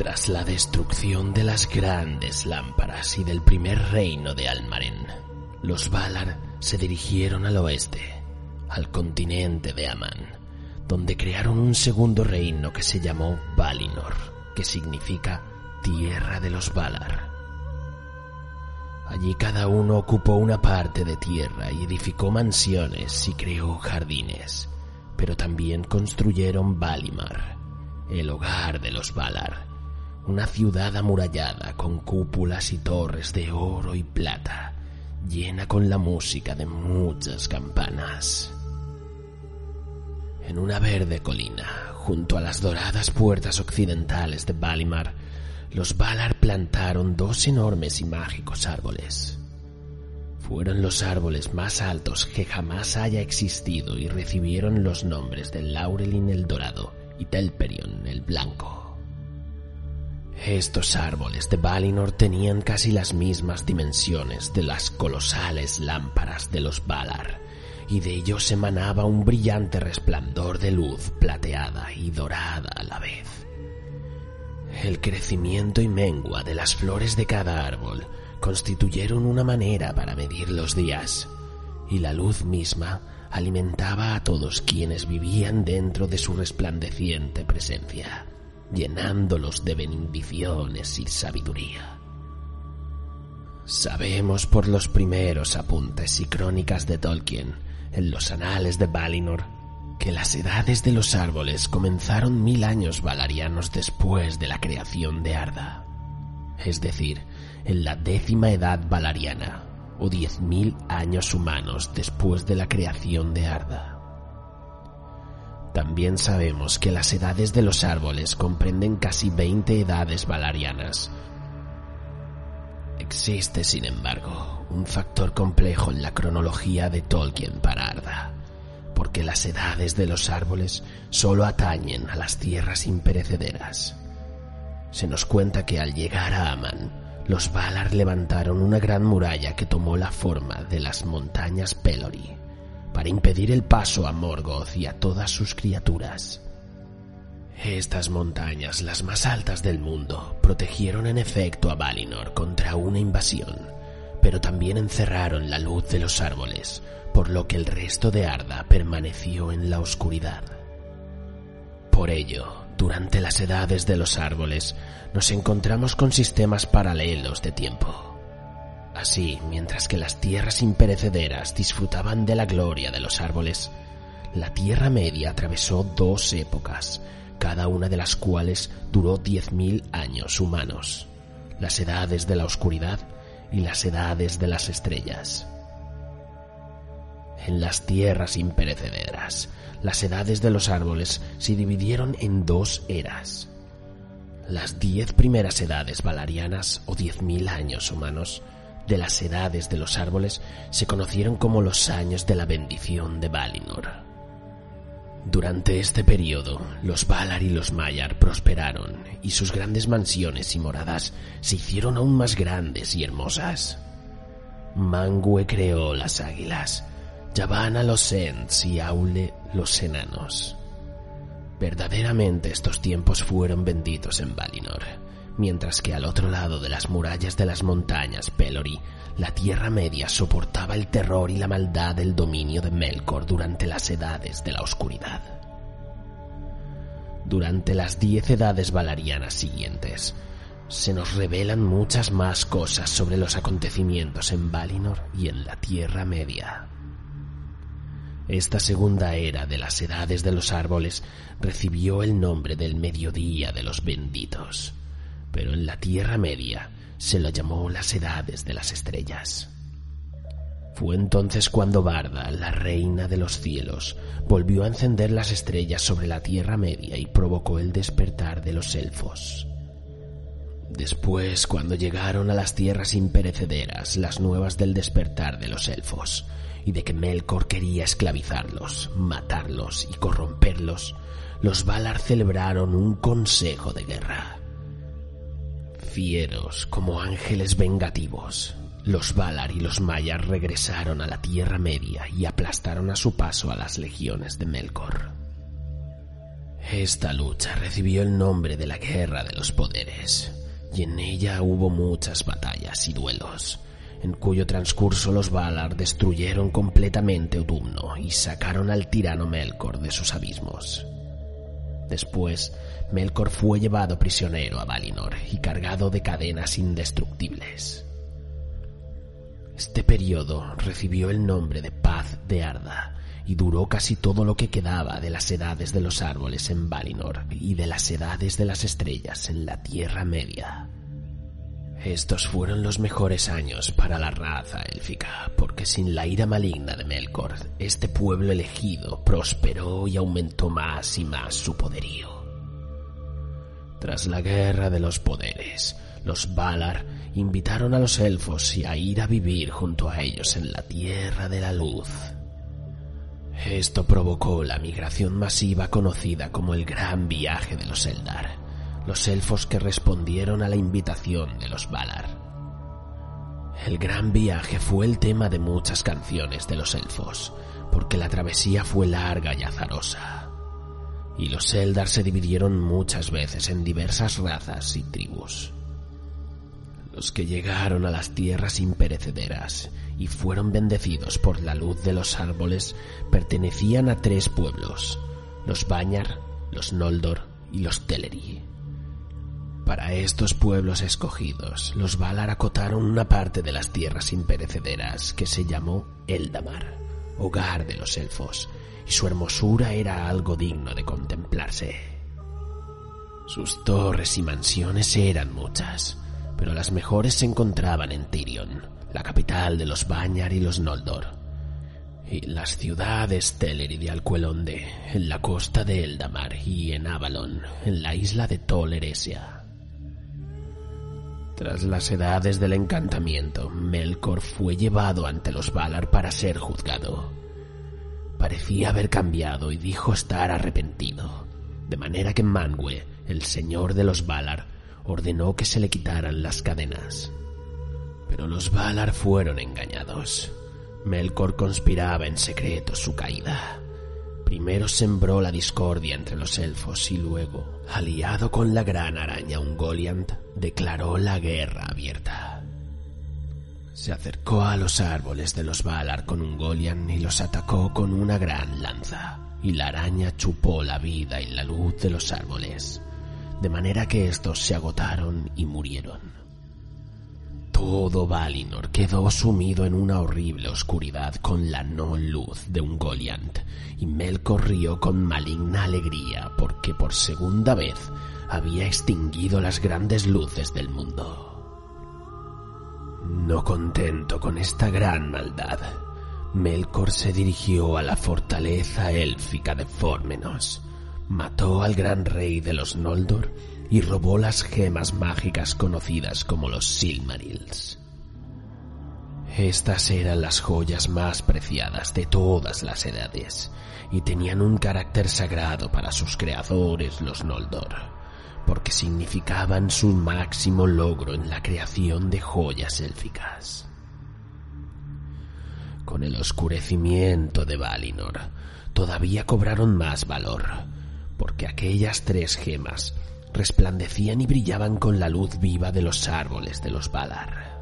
Tras la destrucción de las grandes lámparas y del primer reino de Almaren, los Valar se dirigieron al oeste, al continente de Aman, donde crearon un segundo reino que se llamó Valinor, que significa Tierra de los Valar. Allí cada uno ocupó una parte de tierra y edificó mansiones y creó jardines, pero también construyeron Valimar, el hogar de los Valar, una ciudad amurallada con cúpulas y torres de oro y plata, llena con la música de muchas campanas. En una verde colina, junto a las doradas puertas occidentales de Valimar, los Valar plantaron dos enormes y mágicos árboles. Fueron los árboles más altos que jamás haya existido y recibieron los nombres de Laurelin el Dorado y Telperion el Blanco. Estos árboles de Valinor tenían casi las mismas dimensiones de las colosales lámparas de los Valar, y de ellos emanaba un brillante resplandor de luz plateada y dorada a la vez. El crecimiento y mengua de las flores de cada árbol constituyeron una manera para medir los días, y la luz misma alimentaba a todos quienes vivían dentro de su resplandeciente presencia llenándolos de bendiciones y sabiduría. Sabemos por los primeros apuntes y crónicas de Tolkien en los anales de Valinor que las edades de los árboles comenzaron mil años valarianos después de la creación de Arda, es decir, en la décima edad valariana o diez mil años humanos después de la creación de Arda. También sabemos que las edades de los árboles comprenden casi 20 edades valarianas. Existe, sin embargo, un factor complejo en la cronología de Tolkien para Arda, porque las edades de los árboles solo atañen a las tierras imperecederas. Se nos cuenta que al llegar a Aman, los Valar levantaron una gran muralla que tomó la forma de las montañas Pelori para impedir el paso a Morgoth y a todas sus criaturas. Estas montañas, las más altas del mundo, protegieron en efecto a Valinor contra una invasión, pero también encerraron la luz de los árboles, por lo que el resto de Arda permaneció en la oscuridad. Por ello, durante las edades de los árboles, nos encontramos con sistemas paralelos de tiempo Así, mientras que las tierras imperecederas disfrutaban de la gloria de los árboles, la Tierra Media atravesó dos épocas, cada una de las cuales duró diez mil años humanos, las edades de la oscuridad y las edades de las estrellas. En las tierras imperecederas, las edades de los árboles se dividieron en dos eras. Las diez primeras edades valarianas o diez mil años humanos de las edades de los árboles se conocieron como los años de la bendición de Valinor. Durante este periodo, los Valar y los Maiar prosperaron y sus grandes mansiones y moradas se hicieron aún más grandes y hermosas. Mangue creó las águilas, Yavanna los Ents y Aule los enanos. Verdaderamente estos tiempos fueron benditos en Valinor mientras que al otro lado de las murallas de las montañas Pelori, la Tierra Media soportaba el terror y la maldad del dominio de Melkor durante las edades de la oscuridad. Durante las diez edades valarianas siguientes, se nos revelan muchas más cosas sobre los acontecimientos en Valinor y en la Tierra Media. Esta segunda era de las edades de los árboles recibió el nombre del mediodía de los benditos pero en la Tierra Media se lo llamó las edades de las estrellas. Fue entonces cuando Barda, la reina de los cielos, volvió a encender las estrellas sobre la Tierra Media y provocó el despertar de los elfos. Después, cuando llegaron a las tierras imperecederas las nuevas del despertar de los elfos y de que Melkor quería esclavizarlos, matarlos y corromperlos, los Valar celebraron un consejo de guerra. Fieros como ángeles vengativos, los Valar y los Mayar regresaron a la Tierra Media y aplastaron a su paso a las legiones de Melkor. Esta lucha recibió el nombre de la Guerra de los Poderes, y en ella hubo muchas batallas y duelos, en cuyo transcurso los Valar destruyeron completamente Utumno y sacaron al tirano Melkor de sus abismos. Después, Melkor fue llevado prisionero a Valinor y cargado de cadenas indestructibles. Este periodo recibió el nombre de Paz de Arda y duró casi todo lo que quedaba de las edades de los árboles en Valinor y de las edades de las estrellas en la Tierra Media. Estos fueron los mejores años para la raza élfica, porque sin la ira maligna de Melkor, este pueblo elegido prosperó y aumentó más y más su poderío. Tras la guerra de los poderes, los Valar invitaron a los elfos a ir a vivir junto a ellos en la Tierra de la Luz. Esto provocó la migración masiva conocida como el Gran Viaje de los Eldar, los elfos que respondieron a la invitación de los Valar. El Gran Viaje fue el tema de muchas canciones de los elfos, porque la travesía fue larga y azarosa. Y los Eldar se dividieron muchas veces en diversas razas y tribus. Los que llegaron a las tierras imperecederas y fueron bendecidos por la luz de los árboles pertenecían a tres pueblos, los Bañar, los Noldor y los Teleri. Para estos pueblos escogidos, los Valar acotaron una parte de las tierras imperecederas que se llamó Eldamar, hogar de los elfos, y su hermosura era algo digno de contemplarse. Sus torres y mansiones eran muchas, pero las mejores se encontraban en Tirion, la capital de los Bañar y los Noldor, y las ciudades Teleri de Alcuelonde, en la costa de Eldamar, y en Avalon, en la isla de Tol Eressëa. Tras las edades del encantamiento, Melkor fue llevado ante los Valar para ser juzgado. Parecía haber cambiado y dijo estar arrepentido, de manera que Manwë, el señor de los Valar, ordenó que se le quitaran las cadenas. Pero los Valar fueron engañados. Melkor conspiraba en secreto su caída. Primero sembró la discordia entre los elfos y luego, aliado con la gran araña Ungoliant, declaró la guerra abierta. Se acercó a los árboles de los Valar con Ungoliant y los atacó con una gran lanza, y la araña chupó la vida y la luz de los árboles de manera que estos se agotaron y murieron. Todo Valinor quedó sumido en una horrible oscuridad con la no luz de un Goliant, y Melkor rió con maligna alegría porque por segunda vez había extinguido las grandes luces del mundo. No contento con esta gran maldad, Melkor se dirigió a la fortaleza élfica de Formenos, mató al gran rey de los Noldor y robó las gemas mágicas conocidas como los Silmarils. Estas eran las joyas más preciadas de todas las edades y tenían un carácter sagrado para sus creadores los Noldor, porque significaban su máximo logro en la creación de joyas élficas. Con el oscurecimiento de Valinor, todavía cobraron más valor, porque aquellas tres gemas resplandecían y brillaban con la luz viva de los árboles de los Valar.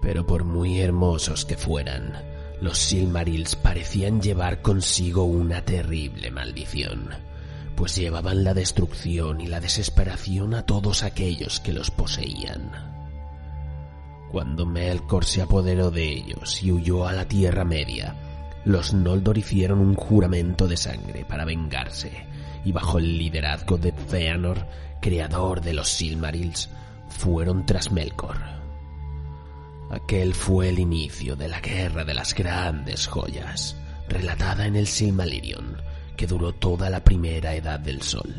Pero por muy hermosos que fueran, los Silmarils parecían llevar consigo una terrible maldición, pues llevaban la destrucción y la desesperación a todos aquellos que los poseían. Cuando Melkor se apoderó de ellos y huyó a la Tierra Media, los Noldor hicieron un juramento de sangre para vengarse, y bajo el liderazgo de Fëanor, creador de los Silmarils, fueron tras Melkor. Aquel fue el inicio de la guerra de las grandes joyas, relatada en el Silmarillion, que duró toda la primera edad del sol